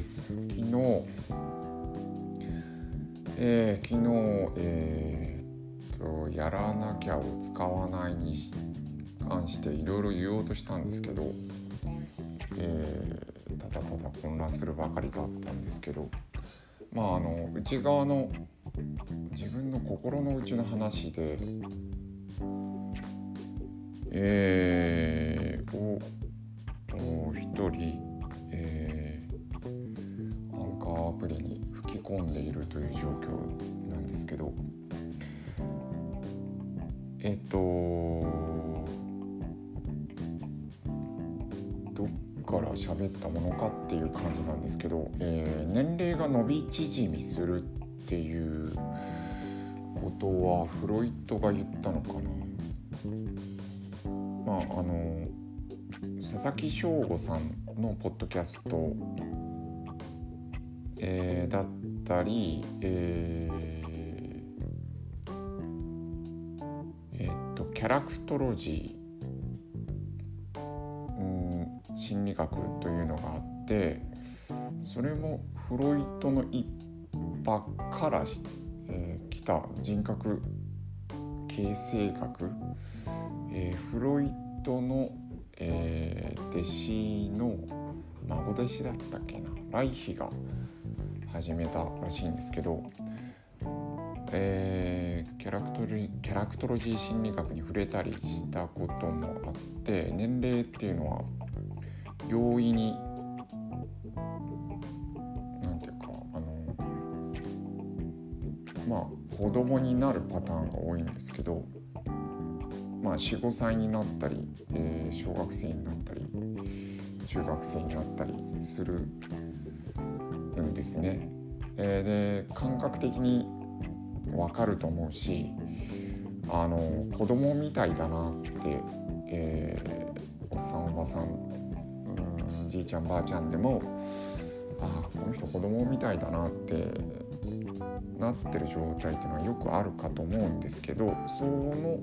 です。昨日えー、昨日えー、っとやらなきゃを使わないに関していろいろ言おうとしたんですけど、えー、ただただ混乱するばかりだったんですけどまああの内側の自分の心の内の話でえー、を一人、えー、アンカーアプリに吹き込んでいるという状況なんですけど。えっとどっから喋ったものかっていう感じなんですけど、えー、年齢が伸び縮みするっていうことはフロイトが言ったのかな。まああの佐々木翔吾さんのポッドキャスト、えー、だったり、えーえー、っとキャラクトロジー、うん、心理学というのがあってそれもフロイトの一派から、えー、来た人格形成学、えー、フロイトのえー、弟子の孫弟子だったっけなライヒが始めたらしいんですけど、えー、キャラクトキャラクトロジー心理学に触れたりしたこともあって年齢っていうのは容易に何ていうかあのまあ子供になるパターンが多いんですけどまあ、45歳になったり、えー、小学生になったり中学生になったりするんですね。えー、で感覚的に分かると思うしあの子供みたいだなって、えー、おっさんおばさんうんじいちゃんばあちゃんでもあこの人子供みたいだなってなってる状態っていうのはよくあるかと思うんですけどその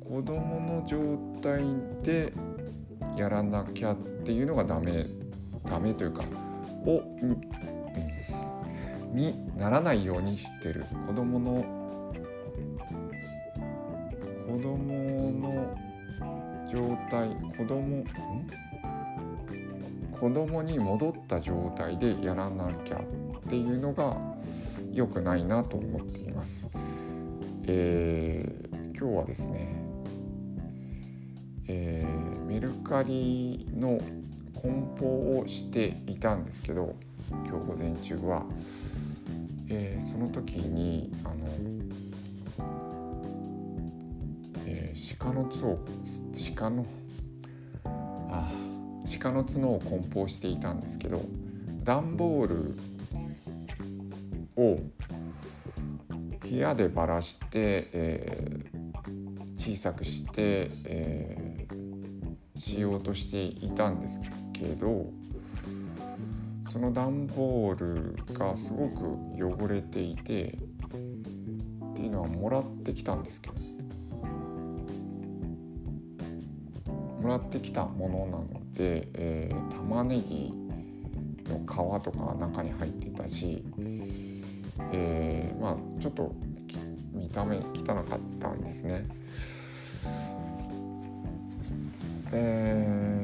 子供の状態でやらなきゃっていうのがダメダメというかを、う、にならないようにしてる。子供の子供の状態子供子供に戻った状態でやらなきゃっていうのが良くないなと思っています。えー、今日はですねえー、メルカリの梱包をしていたんですけど今日午前中は、えー、その時にあの、えー、鹿の角を鹿のあ鹿の角を梱包していたんですけど段ボールを部屋でばらして、えー、小さくして、えーしようとしていたんですけどその段ボールがすごく汚れていてっていうのはもらってきたんですけどもらってきたものなので、えー、玉ねぎの皮とか中に入ってたし、えー、まあちょっと見た目汚かったんですね。えー、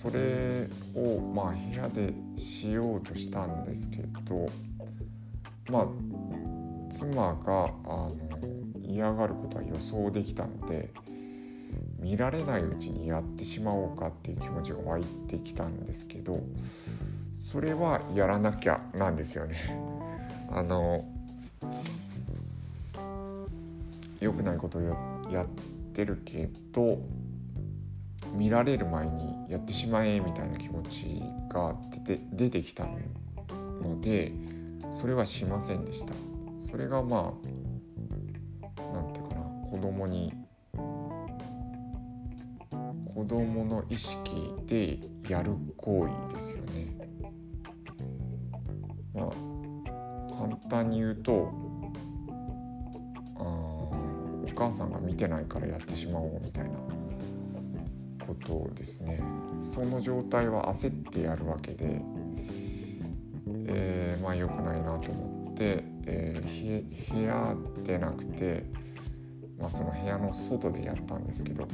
それをまあ部屋でしようとしたんですけどまあ妻があの嫌がることは予想できたので見られないうちにやってしまおうかっていう気持ちが湧いてきたんですけどそれはやらなきゃなんですよね。あの良くないことをやってるけど見られる前にやってしまえみたいな気持ちが出て出てきたのでそれはしませんでした。それがまあなんていうかな子供に子供の意識でやる行為ですよね。まあ簡単に言うとあお母さんが見てないからやってしまおうみたいな。ことですねその状態は焦ってやるわけでえー、まあ良くないなと思って、えー、部屋でなくて、まあ、その部屋の外でやったんですけど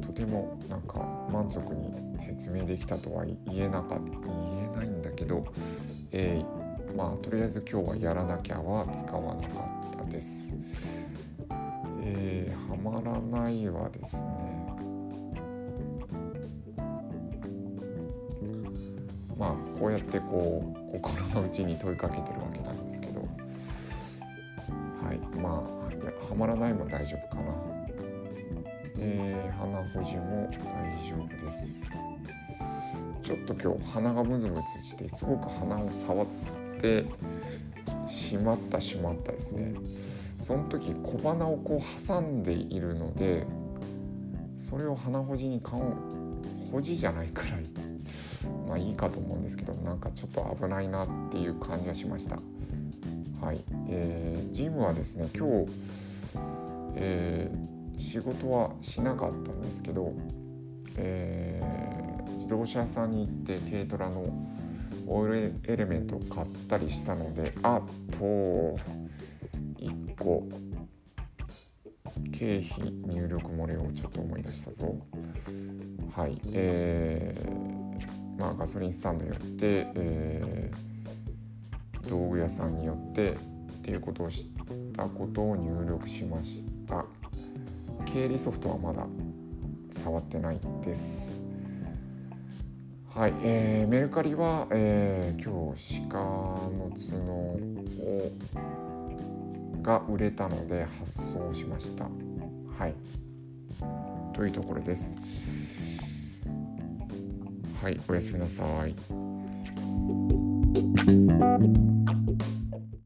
とてもなんか満足に説明できたとは言えなか言えないんだけど、えー、まあとりあえず今日はやらなきゃは使わなかったです。えー、はまらないはですね。まあこうやってこう心の内に問いかけてるわけなんですけど。はいまあいやはまらないも大丈夫かな。えー、鼻保持も大丈夫です。ちょっと今日鼻がムズムズしてすごく鼻を触ってしまったしまったですね。その時小鼻をこう挟んでいるのでそれを鼻ほじに顔ほじじゃないくらいまあいいかと思うんですけどなんかちょっと危ないなっていう感じがしました。はい、えー、ジムはですね今日、えー、仕事はしなかったんですけど、えー、自動車屋さんに行って軽トラのオイルエレメントを買ったりしたのであと1個。経費入力漏れをちょっと思い出したぞ。はい。えー、まあガソリンスタンドによって、えー、道具屋さんによってっていうことをしたことを入力しました。経理ソフトはまだ触ってないです。はい、えー、メルカリは、えー、今日鹿の角をが売れたので発送しました。はい。というところです。はいおやすみなさい。